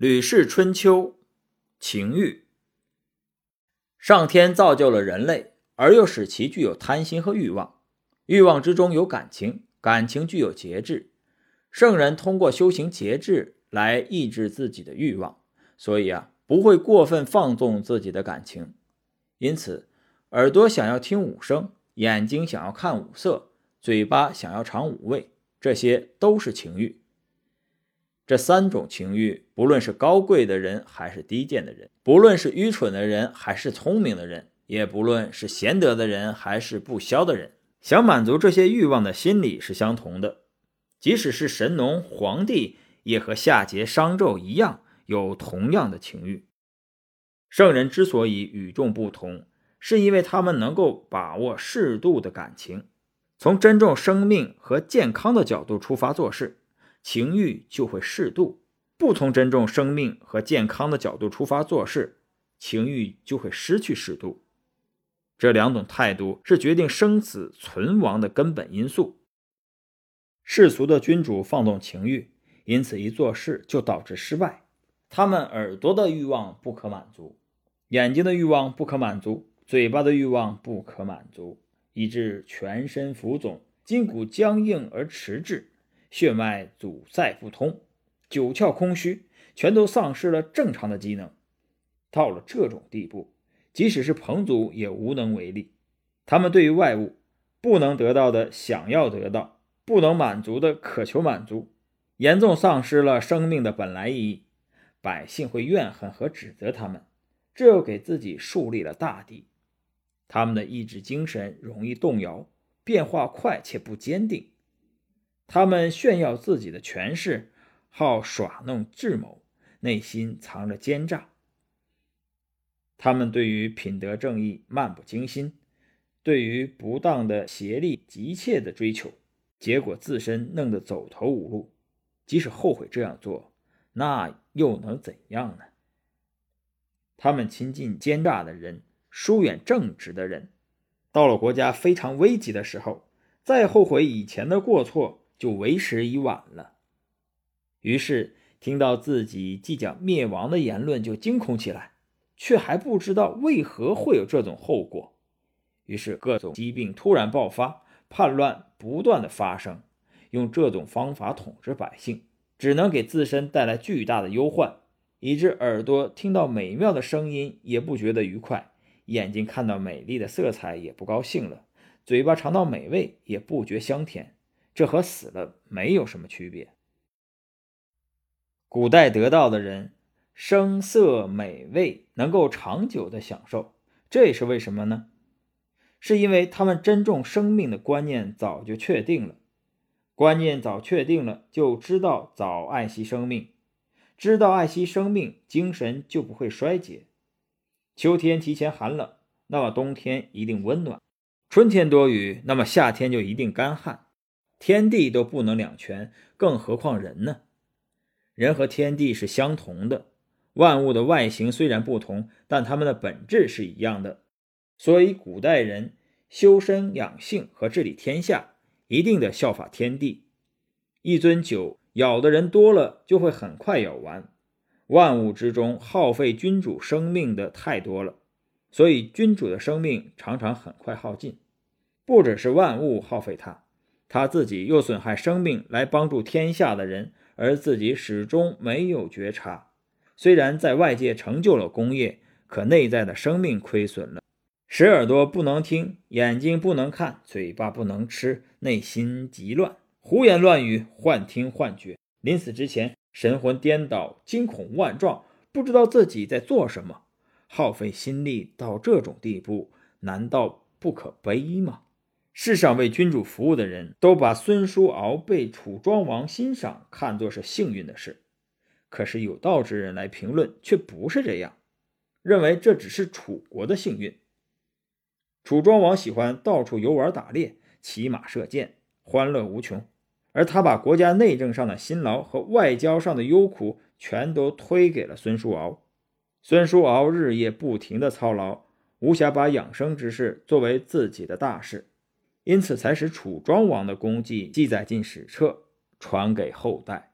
《吕氏春秋》情欲。上天造就了人类，而又使其具有贪心和欲望。欲望之中有感情，感情具有节制。圣人通过修行节制来抑制自己的欲望，所以啊，不会过分放纵自己的感情。因此，耳朵想要听五声，眼睛想要看五色，嘴巴想要尝五味，这些都是情欲。这三种情欲，不论是高贵的人还是低贱的人，不论是愚蠢的人还是聪明的人，也不论是贤德的人还是不肖的人，想满足这些欲望的心理是相同的。即使是神农、皇帝，也和夏桀、商纣一样，有同样的情欲。圣人之所以与众不同，是因为他们能够把握适度的感情，从珍重生命和健康的角度出发做事。情欲就会适度，不从尊重生命和健康的角度出发做事，情欲就会失去适度。这两种态度是决定生死存亡的根本因素。世俗的君主放纵情欲，因此一做事就导致失败。他们耳朵的欲望不可满足，眼睛的欲望不可满足，嘴巴的欲望不可满足，以致全身浮肿，筋骨僵硬而迟滞。血脉阻塞不通，九窍空虚，全都丧失了正常的机能。到了这种地步，即使是彭祖也无能为力。他们对于外物不能得到的想要得到，不能满足的渴求满足，严重丧失了生命的本来意义。百姓会怨恨和指责他们，这又给自己树立了大敌。他们的意志精神容易动摇，变化快且不坚定。他们炫耀自己的权势，好耍弄智谋，内心藏着奸诈。他们对于品德正义漫不经心，对于不当的邪力急切的追求，结果自身弄得走投无路。即使后悔这样做，那又能怎样呢？他们亲近奸诈的人，疏远正直的人，到了国家非常危急的时候，再后悔以前的过错。就为时已晚了。于是听到自己即将灭亡的言论，就惊恐起来，却还不知道为何会有这种后果。于是各种疾病突然爆发，叛乱不断的发生，用这种方法统治百姓，只能给自身带来巨大的忧患，以致耳朵听到美妙的声音也不觉得愉快，眼睛看到美丽的色彩也不高兴了，嘴巴尝到美味也不觉香甜。这和死了没有什么区别。古代得道的人，声色美味能够长久的享受，这也是为什么呢？是因为他们珍重生命的观念早就确定了，观念早确定了，就知道早爱惜生命，知道爱惜生命，精神就不会衰竭。秋天提前寒冷，那么冬天一定温暖；春天多雨，那么夏天就一定干旱。天地都不能两全，更何况人呢？人和天地是相同的，万物的外形虽然不同，但它们的本质是一样的。所以，古代人修身养性和治理天下，一定得效法天地。一樽酒舀的人多了，就会很快舀完。万物之中，耗费君主生命的太多了，所以君主的生命常常很快耗尽。不只是万物耗费他。他自己又损害生命来帮助天下的人，而自己始终没有觉察。虽然在外界成就了功业，可内在的生命亏损了，使耳朵不能听，眼睛不能看，嘴巴不能吃，内心极乱，胡言乱语，幻听幻觉。临死之前，神魂颠倒，惊恐万状，不知道自己在做什么，耗费心力到这种地步，难道不可悲吗？世上为君主服务的人都把孙叔敖被楚庄王欣赏看作是幸运的事，可是有道之人来评论却不是这样，认为这只是楚国的幸运。楚庄王喜欢到处游玩打猎、骑马射箭，欢乐无穷，而他把国家内政上的辛劳和外交上的忧苦全都推给了孙叔敖。孙叔敖日夜不停的操劳，无暇把养生之事作为自己的大事。因此，才使楚庄王的功绩记载进史册，传给后代。